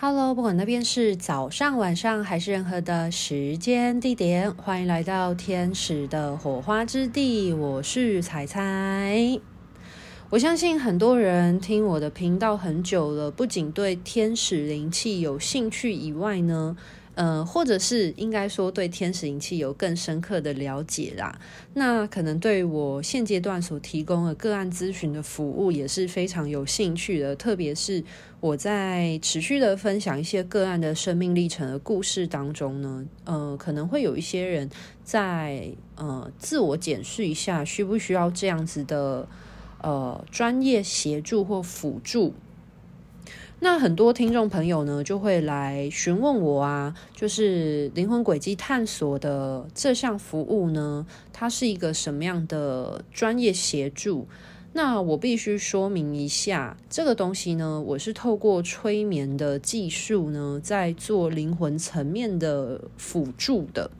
Hello，不管那边是早上、晚上还是任何的时间地点，欢迎来到天使的火花之地。我是彩彩。我相信很多人听我的频道很久了，不仅对天使灵气有兴趣以外呢。呃，或者是应该说对天使灵气有更深刻的了解啦。那可能对我现阶段所提供的个案咨询的服务也是非常有兴趣的。特别是我在持续的分享一些个案的生命历程的故事当中呢，呃，可能会有一些人在呃自我检视一下，需不需要这样子的呃专业协助或辅助。那很多听众朋友呢，就会来询问我啊，就是灵魂轨迹探索的这项服务呢，它是一个什么样的专业协助？那我必须说明一下，这个东西呢，我是透过催眠的技术呢，在做灵魂层面的辅助的。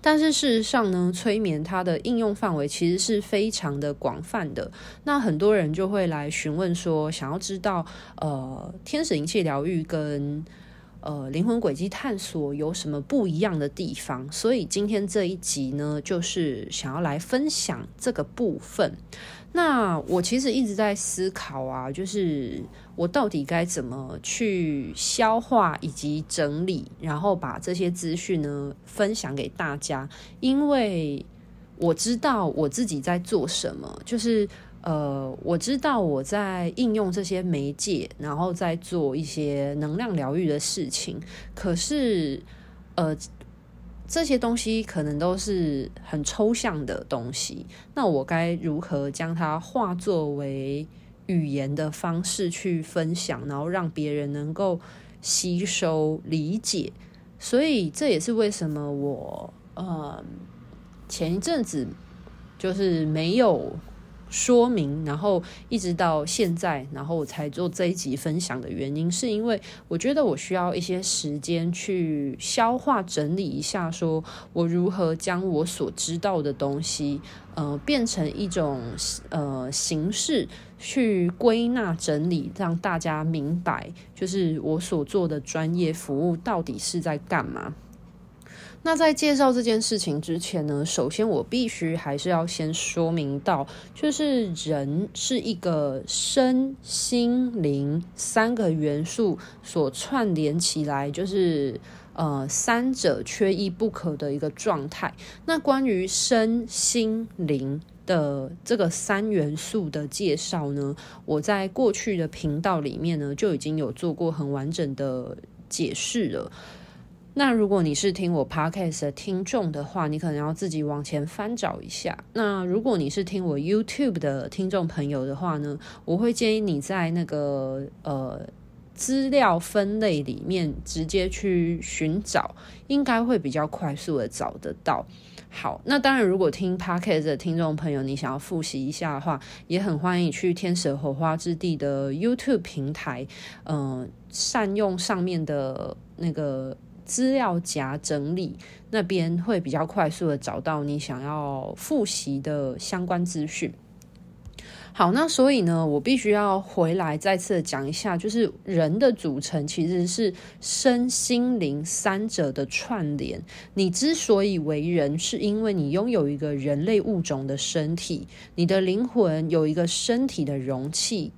但是事实上呢，催眠它的应用范围其实是非常的广泛的。那很多人就会来询问说，想要知道呃，天使灵气疗愈跟呃灵魂轨迹探索有什么不一样的地方？所以今天这一集呢，就是想要来分享这个部分。那我其实一直在思考啊，就是我到底该怎么去消化以及整理，然后把这些资讯呢分享给大家。因为我知道我自己在做什么，就是呃，我知道我在应用这些媒介，然后在做一些能量疗愈的事情。可是，呃。这些东西可能都是很抽象的东西，那我该如何将它化作为语言的方式去分享，然后让别人能够吸收理解？所以这也是为什么我呃前一阵子就是没有。说明，然后一直到现在，然后我才做这一集分享的原因，是因为我觉得我需要一些时间去消化整理一下，说我如何将我所知道的东西，呃，变成一种呃形式去归纳整理，让大家明白，就是我所做的专业服务到底是在干嘛。那在介绍这件事情之前呢，首先我必须还是要先说明到，就是人是一个身心灵三个元素所串联起来，就是呃三者缺一不可的一个状态。那关于身心灵的这个三元素的介绍呢，我在过去的频道里面呢就已经有做过很完整的解释了。那如果你是听我 podcast 的听众的话，你可能要自己往前翻找一下。那如果你是听我 YouTube 的听众朋友的话呢，我会建议你在那个呃资料分类里面直接去寻找，应该会比较快速的找得到。好，那当然，如果听 podcast 的听众朋友，你想要复习一下的话，也很欢迎去天使火花之地的 YouTube 平台，嗯、善用上面的那个。资料夹整理那边会比较快速的找到你想要复习的相关资讯。好，那所以呢，我必须要回来再次的讲一下，就是人的组成其实是身心灵三者的串联。你之所以为人，是因为你拥有一个人类物种的身体，你的灵魂有一个身体的容器。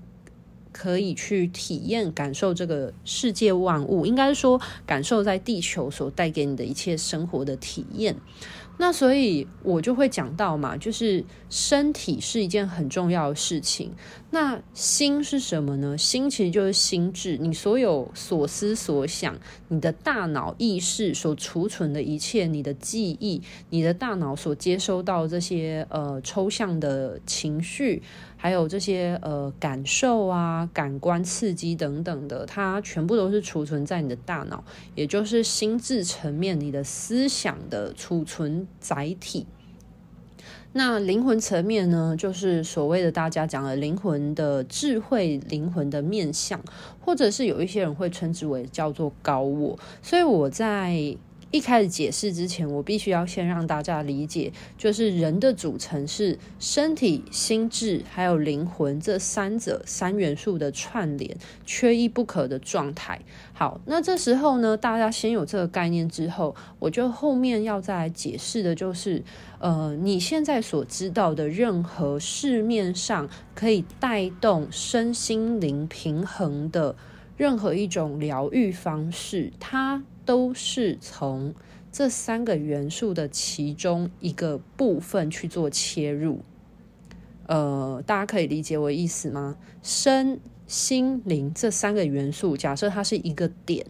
可以去体验、感受这个世界万物，应该说感受在地球所带给你的一切生活的体验。那所以，我就会讲到嘛，就是身体是一件很重要的事情。那心是什么呢？心其实就是心智，你所有所思所想，你的大脑意识所储存的一切，你的记忆，你的大脑所接收到这些呃抽象的情绪，还有这些呃感受啊、感官刺激等等的，它全部都是储存在你的大脑，也就是心智层面，你的思想的储存载体，那灵魂层面呢，就是所谓的大家讲的灵魂的智慧、灵魂的面相，或者是有一些人会称之为叫做高我。所以我在一开始解释之前，我必须要先让大家理解，就是人的组成是身体、心智还有灵魂这三者三元素的串联，缺一不可的状态。好，那这时候呢，大家先有这个概念之后，我就后面要再来解释的就是，呃，你现在所知道的任何市面上可以带动身心灵平衡的任何一种疗愈方式，它。都是从这三个元素的其中一个部分去做切入，呃，大家可以理解我意思吗？身心灵这三个元素，假设它是一个点，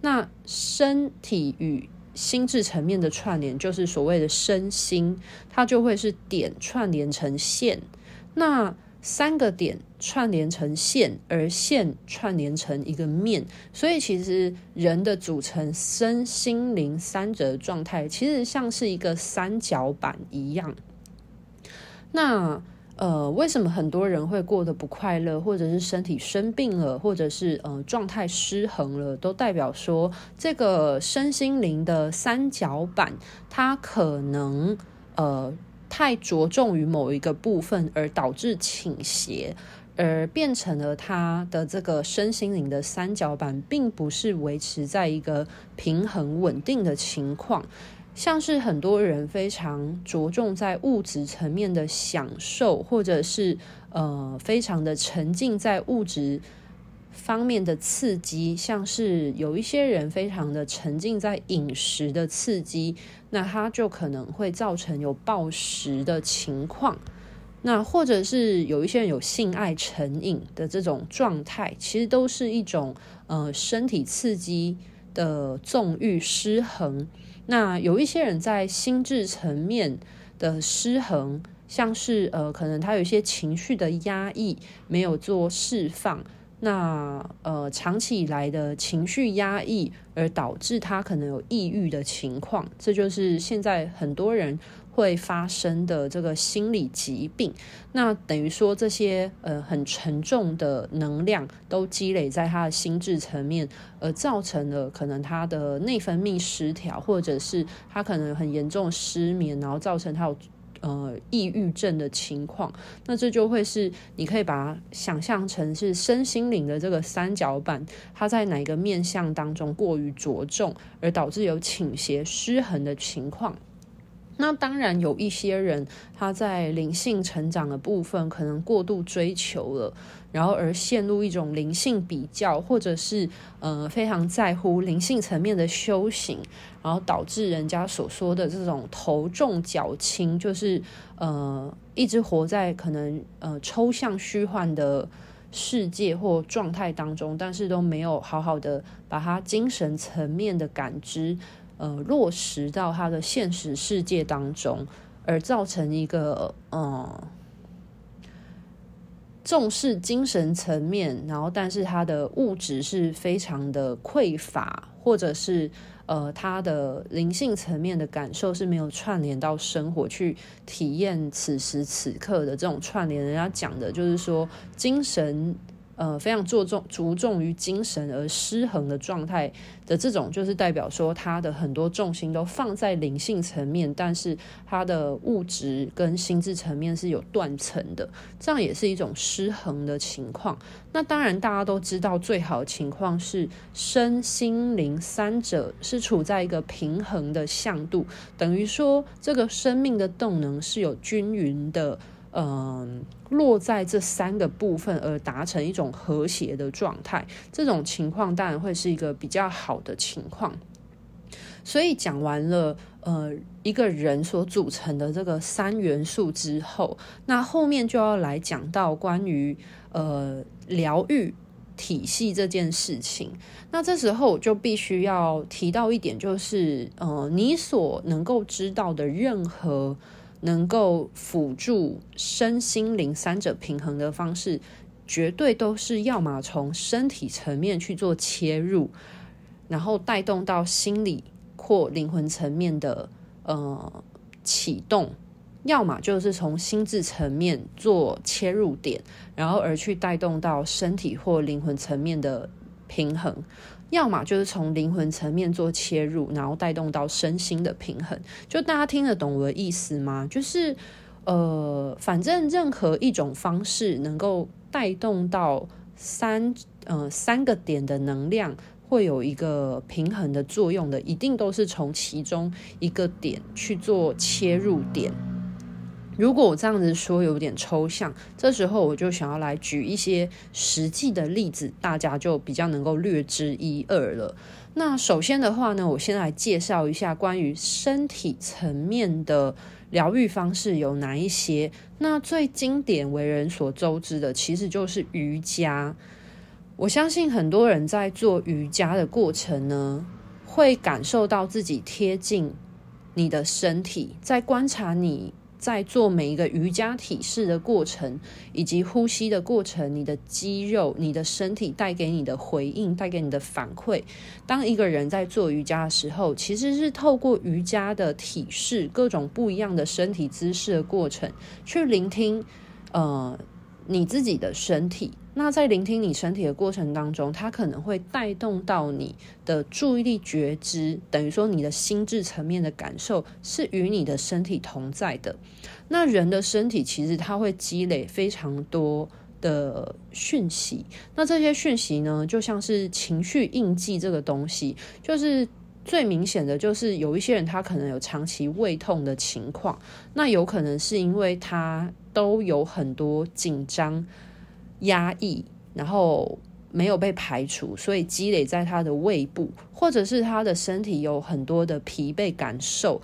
那身体与心智层面的串联，就是所谓的身心，它就会是点串联成线，那。三个点串联成线，而线串联成一个面，所以其实人的组成身心灵三者的状态，其实像是一个三角板一样。那呃，为什么很多人会过得不快乐，或者是身体生病了，或者是呃状态失衡了，都代表说这个身心灵的三角板，它可能呃。太着重于某一个部分，而导致倾斜，而变成了他的这个身心灵的三角板，并不是维持在一个平衡稳定的情况。像是很多人非常着重在物质层面的享受，或者是呃，非常的沉浸在物质。方面的刺激，像是有一些人非常的沉浸在饮食的刺激，那他就可能会造成有暴食的情况。那或者是有一些人有性爱成瘾的这种状态，其实都是一种呃身体刺激的纵欲失衡。那有一些人在心智层面的失衡，像是呃可能他有一些情绪的压抑没有做释放。那呃，长期以来的情绪压抑，而导致他可能有抑郁的情况，这就是现在很多人会发生的这个心理疾病。那等于说，这些呃很沉重的能量都积累在他的心智层面，而造成了可能他的内分泌失调，或者是他可能很严重失眠，然后造成他有。呃，抑郁症的情况，那这就会是你可以把它想象成是身心灵的这个三角板，它在哪个面向当中过于着重，而导致有倾斜失衡的情况。那当然有一些人他在灵性成长的部分可能过度追求了，然后而陷入一种灵性比较，或者是呃非常在乎灵性层面的修行，然后导致人家所说的这种头重脚轻，就是呃一直活在可能呃抽象虚幻的世界或状态当中，但是都没有好好的把他精神层面的感知。呃，落实到他的现实世界当中，而造成一个呃重视精神层面，然后但是他的物质是非常的匮乏，或者是呃他的灵性层面的感受是没有串联到生活去体验此时此刻的这种串联。人家讲的就是说精神。呃，非常注重着重于精神而失衡的状态的这种，就是代表说他的很多重心都放在灵性层面，但是他的物质跟心智层面是有断层的，这样也是一种失衡的情况。那当然，大家都知道，最好的情况是身心灵三者是处在一个平衡的向度，等于说这个生命的动能是有均匀的。嗯，落在这三个部分而达成一种和谐的状态，这种情况当然会是一个比较好的情况。所以讲完了，呃，一个人所组成的这个三元素之后，那后面就要来讲到关于呃疗愈体系这件事情。那这时候就必须要提到一点，就是呃，你所能够知道的任何。能够辅助身心灵三者平衡的方式，绝对都是要么从身体层面去做切入，然后带动到心理或灵魂层面的呃启动，要么就是从心智层面做切入点，然后而去带动到身体或灵魂层面的平衡，要么就是从灵魂层面做切入，然后带动到身心的平衡。就大家听得懂我的意思吗？就是呃，反正任何一种方式能够带动到三呃三个点的能量。会有一个平衡的作用的，一定都是从其中一个点去做切入点。如果我这样子说有点抽象，这时候我就想要来举一些实际的例子，大家就比较能够略知一二了。那首先的话呢，我先来介绍一下关于身体层面的疗愈方式有哪一些。那最经典、为人所周知的，其实就是瑜伽。我相信很多人在做瑜伽的过程呢，会感受到自己贴近你的身体，在观察你在做每一个瑜伽体式的过程，以及呼吸的过程，你的肌肉、你的身体带给你的回应、带给你的反馈。当一个人在做瑜伽的时候，其实是透过瑜伽的体式、各种不一样的身体姿势的过程，去聆听，呃，你自己的身体。那在聆听你身体的过程当中，它可能会带动到你的注意力觉知，等于说你的心智层面的感受是与你的身体同在的。那人的身体其实它会积累非常多的讯息，那这些讯息呢，就像是情绪印记这个东西，就是最明显的就是有一些人他可能有长期胃痛的情况，那有可能是因为他都有很多紧张。压抑，然后没有被排除，所以积累在他的胃部，或者是他的身体有很多的疲惫感受，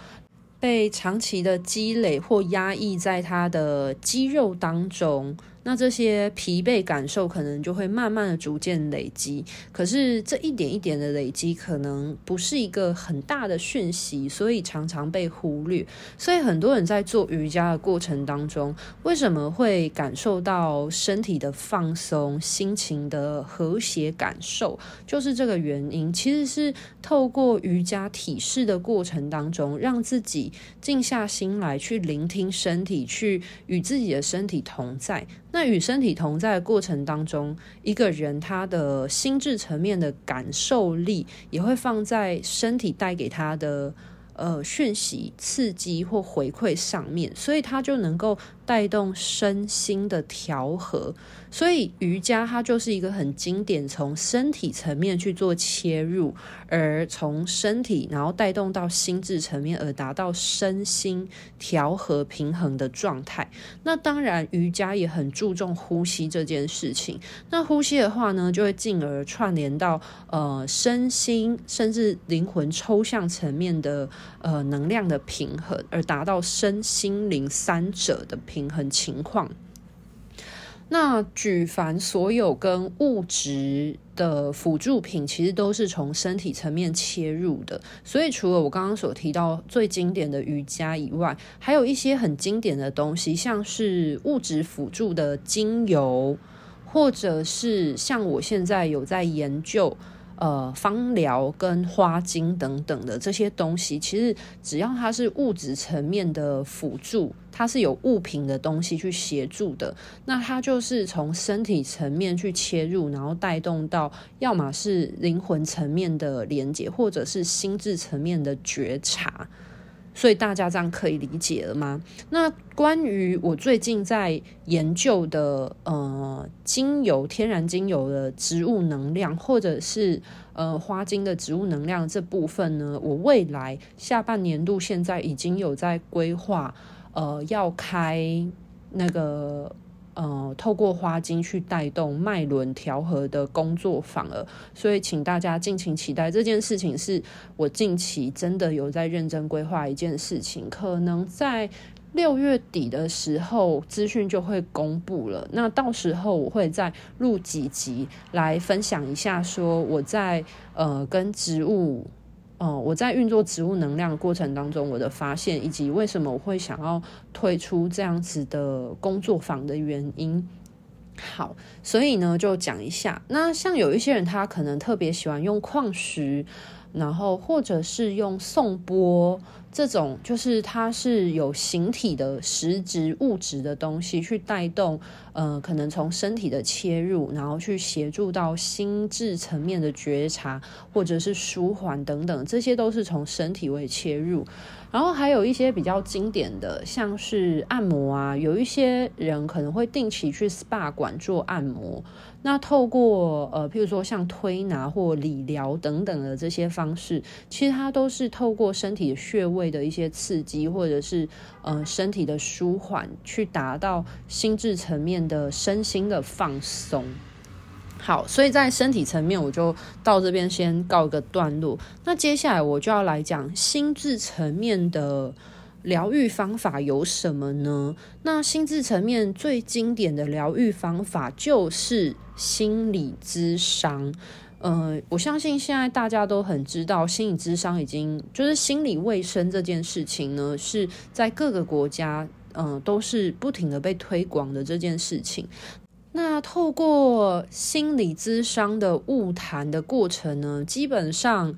被长期的积累或压抑在他的肌肉当中。那这些疲惫感受可能就会慢慢的逐渐累积，可是这一点一点的累积可能不是一个很大的讯息，所以常常被忽略。所以很多人在做瑜伽的过程当中，为什么会感受到身体的放松、心情的和谐感受，就是这个原因。其实是透过瑜伽体式的过程当中，让自己静下心来去聆听身体，去与自己的身体同在。那与身体同在的过程当中，一个人他的心智层面的感受力也会放在身体带给他的呃讯息、刺激或回馈上面，所以它就能够带动身心的调和。所以瑜伽它就是一个很经典，从身体层面去做切入，而从身体然后带动到心智层面，而达到身心调和平衡的状态。那当然，瑜伽也很注重呼吸这件事情。那呼吸的话呢，就会进而串联到呃身心甚至灵魂抽象层面的呃能量的平衡，而达到身心灵三者的平衡情况。那举凡所有跟物质的辅助品，其实都是从身体层面切入的。所以，除了我刚刚所提到最经典的瑜伽以外，还有一些很经典的东西，像是物质辅助的精油，或者是像我现在有在研究。呃，芳疗跟花精等等的这些东西，其实只要它是物质层面的辅助，它是有物品的东西去协助的，那它就是从身体层面去切入，然后带动到要么是灵魂层面的连接，或者是心智层面的觉察。所以大家这样可以理解了吗？那关于我最近在研究的呃精油、天然精油的植物能量，或者是呃花精的植物能量这部分呢，我未来下半年度现在已经有在规划，呃，要开那个。呃，透过花精去带动脉轮调和的工作坊了，所以请大家敬请期待这件事情。是我近期真的有在认真规划一件事情，可能在六月底的时候资讯就会公布了。那到时候我会再录几集来分享一下，说我在呃跟植物。哦，我在运作植物能量过程当中，我的发现以及为什么我会想要推出这样子的工作坊的原因。好，所以呢，就讲一下。那像有一些人，他可能特别喜欢用矿石，然后或者是用颂钵这种就是它是有形体的实质物质的东西去带动，呃，可能从身体的切入，然后去协助到心智层面的觉察，或者是舒缓等等，这些都是从身体为切入。然后还有一些比较经典的，像是按摩啊，有一些人可能会定期去 SPA 馆做按摩。那透过呃，譬如说像推拿或理疗等等的这些方式，其实它都是透过身体穴位的一些刺激，或者是呃身体的舒缓，去达到心智层面的身心的放松。好，所以在身体层面，我就到这边先告一个段落。那接下来我就要来讲心智层面的疗愈方法有什么呢？那心智层面最经典的疗愈方法就是心理咨商。呃，我相信现在大家都很知道，心理咨商已经就是心理卫生这件事情呢，是在各个国家，嗯、都是不停的被推广的这件事情。那透过心理咨商的误谈的过程呢，基本上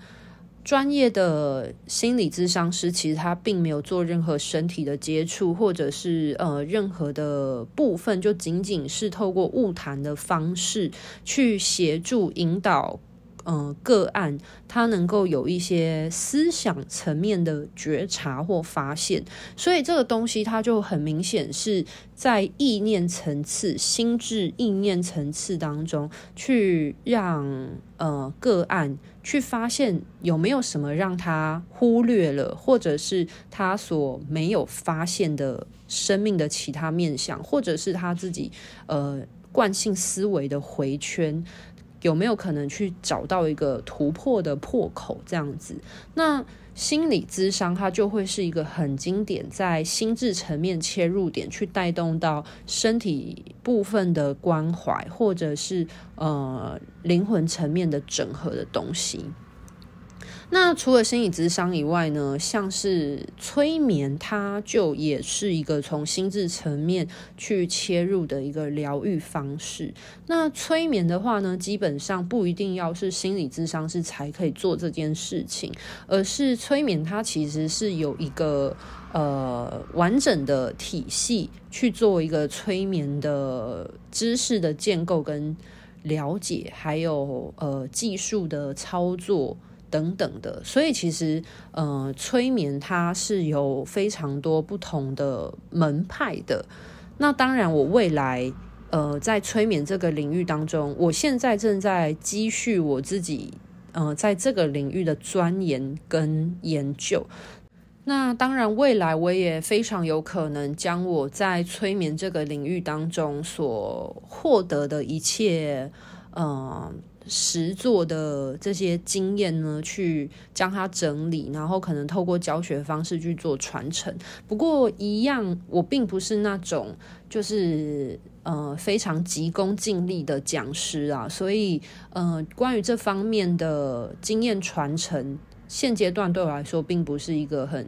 专业的心理咨商师其实他并没有做任何身体的接触，或者是呃任何的部分，就仅仅是透过晤谈的方式去协助引导。嗯、呃，个案他能够有一些思想层面的觉察或发现，所以这个东西它就很明显是在意念层次、心智意念层次当中去让呃个案去发现有没有什么让他忽略了，或者是他所没有发现的生命的其他面向，或者是他自己呃惯性思维的回圈。有没有可能去找到一个突破的破口？这样子，那心理咨商它就会是一个很经典，在心智层面切入点，去带动到身体部分的关怀，或者是呃灵魂层面的整合的东西。那除了心理智商以外呢，像是催眠，它就也是一个从心智层面去切入的一个疗愈方式。那催眠的话呢，基本上不一定要是心理智商是才可以做这件事情，而是催眠它其实是有一个呃完整的体系去做一个催眠的知识的建构跟了解，还有呃技术的操作。等等的，所以其实，呃，催眠它是有非常多不同的门派的。那当然，我未来，呃，在催眠这个领域当中，我现在正在积蓄我自己，呃，在这个领域的钻研跟研究。那当然，未来我也非常有可能将我在催眠这个领域当中所获得的一切，呃。实作的这些经验呢，去将它整理，然后可能透过教学方式去做传承。不过，一样，我并不是那种就是呃非常急功近利的讲师啊，所以呃，关于这方面的经验传承，现阶段对我来说并不是一个很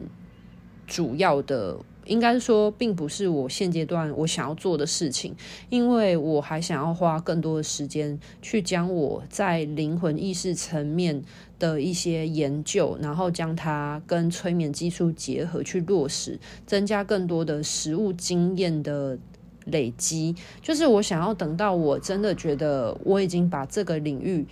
主要的。应该说，并不是我现阶段我想要做的事情，因为我还想要花更多的时间去将我在灵魂意识层面的一些研究，然后将它跟催眠技术结合去落实，增加更多的实物经验的累积。就是我想要等到我真的觉得我已经把这个领域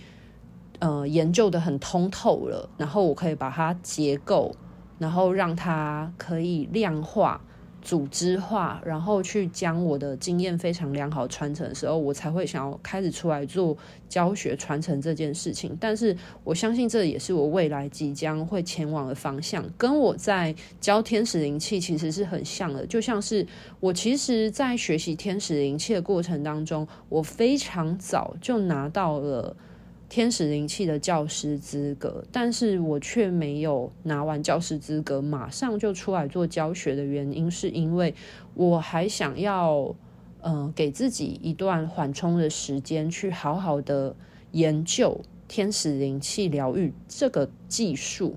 呃研究得很通透了，然后我可以把它结构。然后让它可以量化、组织化，然后去将我的经验非常良好传承的时候，我才会想要开始出来做教学传承这件事情。但是我相信这也是我未来即将会前往的方向，跟我在教天使灵气其实是很像的。就像是我其实，在学习天使灵气的过程当中，我非常早就拿到了。天使灵气的教师资格，但是我却没有拿完教师资格，马上就出来做教学的原因，是因为我还想要，呃，给自己一段缓冲的时间，去好好的研究天使灵气疗愈这个技术。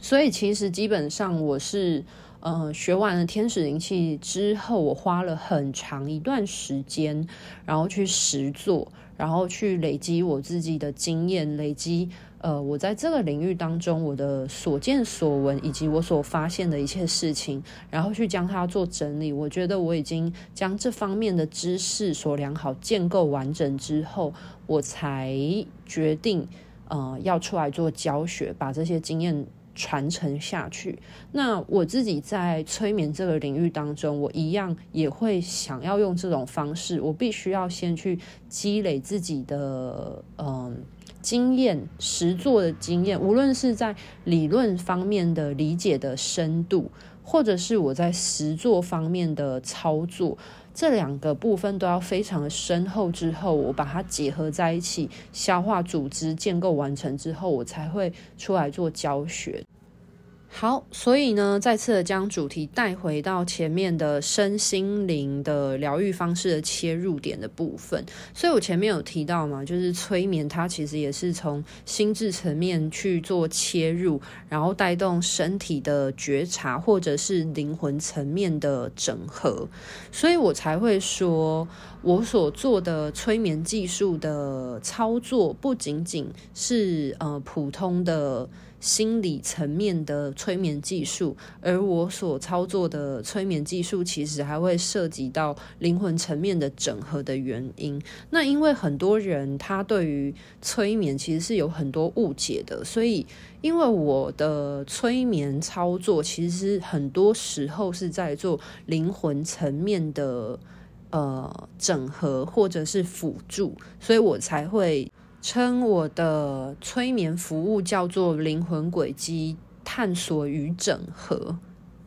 所以，其实基本上我是。呃，学完了天使灵气之后，我花了很长一段时间，然后去实做，然后去累积我自己的经验，累积呃我在这个领域当中我的所见所闻以及我所发现的一切事情，然后去将它做整理。我觉得我已经将这方面的知识所良好建构完整之后，我才决定呃要出来做教学，把这些经验。传承下去。那我自己在催眠这个领域当中，我一样也会想要用这种方式。我必须要先去积累自己的嗯经验、实作的经验，无论是在理论方面的理解的深度，或者是我在实作方面的操作。这两个部分都要非常的深厚，之后我把它结合在一起，消化组织建构完成之后，我才会出来做教学。好，所以呢，再次的将主题带回到前面的身心灵的疗愈方式的切入点的部分。所以我前面有提到嘛，就是催眠它其实也是从心智层面去做切入，然后带动身体的觉察，或者是灵魂层面的整合。所以我才会说，我所做的催眠技术的操作，不仅仅是呃普通的。心理层面的催眠技术，而我所操作的催眠技术，其实还会涉及到灵魂层面的整合的原因。那因为很多人他对于催眠其实是有很多误解的，所以因为我的催眠操作其实很多时候是在做灵魂层面的呃整合或者是辅助，所以我才会。称我的催眠服务叫做灵魂轨迹探索与整合，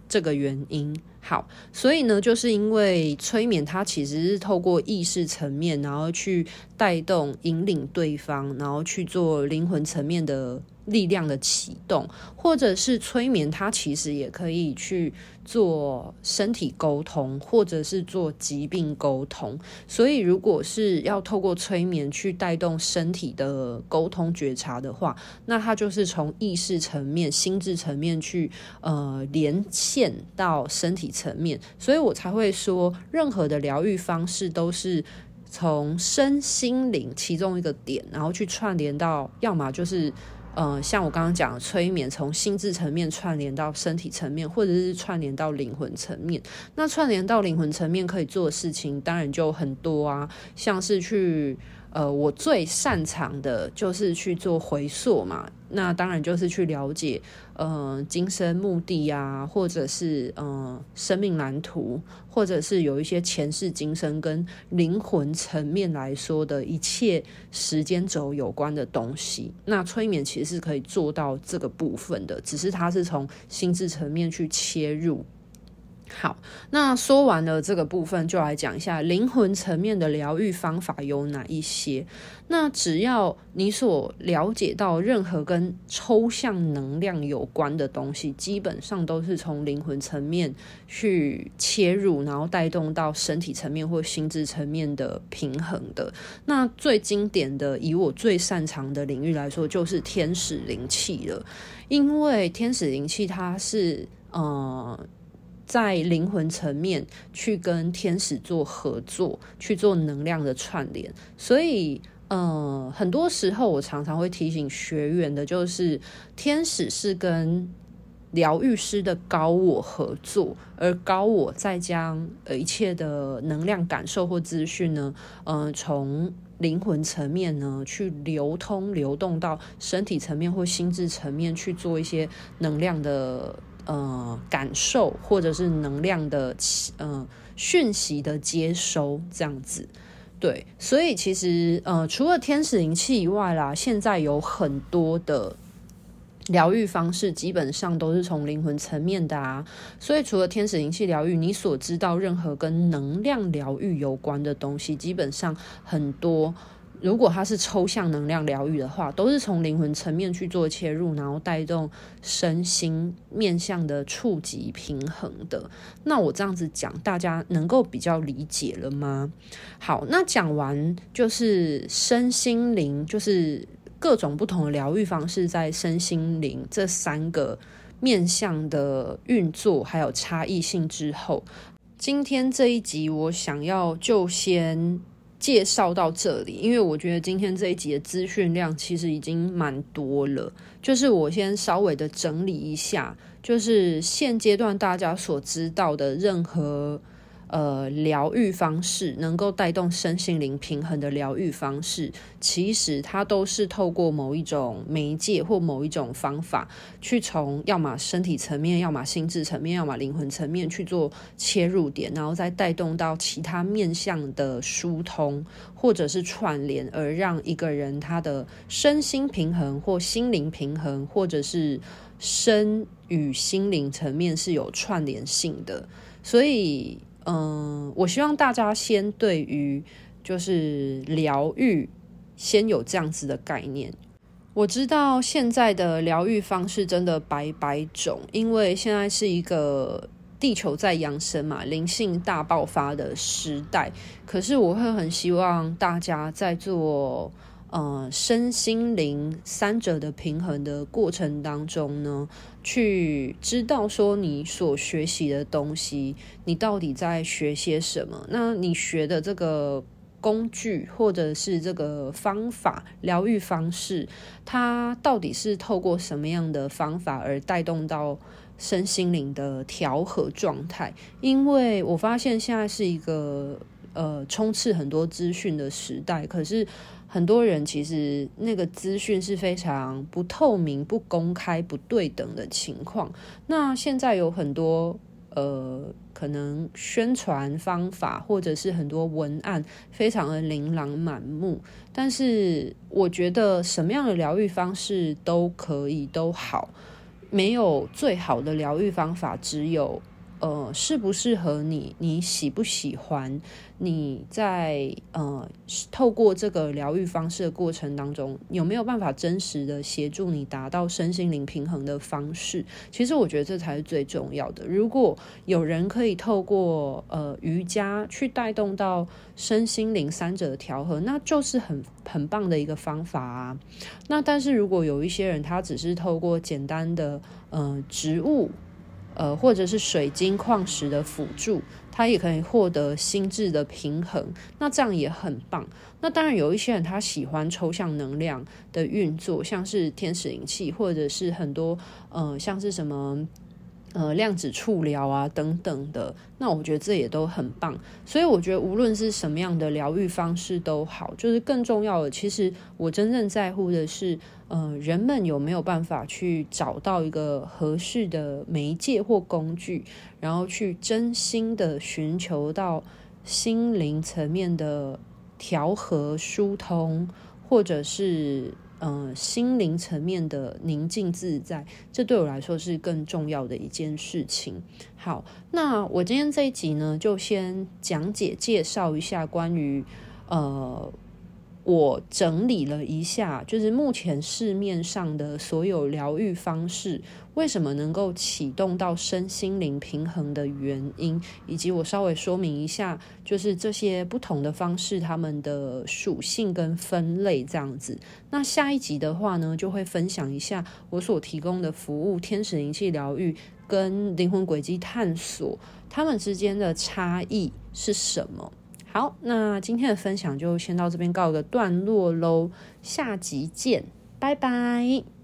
这个原因。好，所以呢，就是因为催眠它其实是透过意识层面，然后去带动、引领对方，然后去做灵魂层面的。力量的启动，或者是催眠，它其实也可以去做身体沟通，或者是做疾病沟通。所以，如果是要透过催眠去带动身体的沟通觉察的话，那它就是从意识层面、心智层面去呃连线到身体层面。所以我才会说，任何的疗愈方式都是从身心灵其中一个点，然后去串联到，要么就是。呃，像我刚刚讲的催眠，从心智层面串联到身体层面，或者是串联到灵魂层面。那串联到灵魂层面可以做的事情，当然就很多啊，像是去。呃，我最擅长的就是去做回溯嘛，那当然就是去了解，呃，今生目的呀，或者是呃，生命蓝图，或者是有一些前世今生跟灵魂层面来说的一切时间轴有关的东西。那催眠其实是可以做到这个部分的，只是它是从心智层面去切入。好，那说完了这个部分，就来讲一下灵魂层面的疗愈方法有哪一些。那只要你所了解到任何跟抽象能量有关的东西，基本上都是从灵魂层面去切入，然后带动到身体层面或心智层面的平衡的。那最经典的，以我最擅长的领域来说，就是天使灵气了。因为天使灵气它是，呃。在灵魂层面去跟天使做合作，去做能量的串联，所以，呃，很多时候我常常会提醒学员的，就是天使是跟疗愈师的高我合作，而高我再将呃一切的能量感受或资讯呢，呃，从灵魂层面呢去流通、流动到身体层面或心智层面去做一些能量的。呃，感受或者是能量的呃讯息的接收这样子，对，所以其实呃，除了天使灵气以外啦，现在有很多的疗愈方式，基本上都是从灵魂层面的啊。所以除了天使灵气疗愈，你所知道任何跟能量疗愈有关的东西，基本上很多。如果它是抽象能量疗愈的话，都是从灵魂层面去做切入，然后带动身心面向的触及平衡的。那我这样子讲，大家能够比较理解了吗？好，那讲完就是身心灵，就是各种不同的疗愈方式在身心灵这三个面向的运作还有差异性之后，今天这一集我想要就先。介绍到这里，因为我觉得今天这一集的资讯量其实已经蛮多了，就是我先稍微的整理一下，就是现阶段大家所知道的任何。呃，疗愈方式能够带动身心灵平衡的疗愈方式，其实它都是透过某一种媒介或某一种方法，去从要么身体层面，要么心智层面，要么灵魂层面去做切入点，然后再带动到其他面向的疏通或者是串联，而让一个人他的身心平衡或心灵平衡，或者是身与心灵层面是有串联性的，所以。嗯，我希望大家先对于就是疗愈，先有这样子的概念。我知道现在的疗愈方式真的百百种，因为现在是一个地球在扬升嘛，灵性大爆发的时代。可是我会很希望大家在做。呃，身心灵三者的平衡的过程当中呢，去知道说你所学习的东西，你到底在学些什么？那你学的这个工具或者是这个方法、疗愈方式，它到底是透过什么样的方法而带动到身心灵的调和状态？因为我发现现在是一个呃充斥很多资讯的时代，可是。很多人其实那个资讯是非常不透明、不公开、不对等的情况。那现在有很多呃，可能宣传方法或者是很多文案非常的琳琅满目，但是我觉得什么样的疗愈方式都可以都好，没有最好的疗愈方法，只有。呃，适不适合你？你喜不喜欢？你在呃透过这个疗愈方式的过程当中，有没有办法真实的协助你达到身心灵平衡的方式？其实我觉得这才是最重要的。如果有人可以透过呃瑜伽去带动到身心灵三者的调和，那就是很很棒的一个方法啊。那但是如果有一些人他只是透过简单的呃植物，呃，或者是水晶矿石的辅助，它也可以获得心智的平衡，那这样也很棒。那当然有一些人他喜欢抽象能量的运作，像是天使灵气，或者是很多呃，像是什么。呃，量子触疗啊，等等的，那我觉得这也都很棒。所以我觉得无论是什么样的疗愈方式都好，就是更重要的，其实我真正在乎的是，呃，人们有没有办法去找到一个合适的媒介或工具，然后去真心的寻求到心灵层面的调和、疏通，或者是。嗯、心灵层面的宁静自在，这对我来说是更重要的一件事情。好，那我今天这一集呢，就先讲解介绍一下关于呃。我整理了一下，就是目前市面上的所有疗愈方式，为什么能够启动到身心灵平衡的原因，以及我稍微说明一下，就是这些不同的方式它们的属性跟分类这样子。那下一集的话呢，就会分享一下我所提供的服务——天使灵气疗愈跟灵魂轨迹探索，它们之间的差异是什么。好，那今天的分享就先到这边告一个段落喽，下集见，拜拜。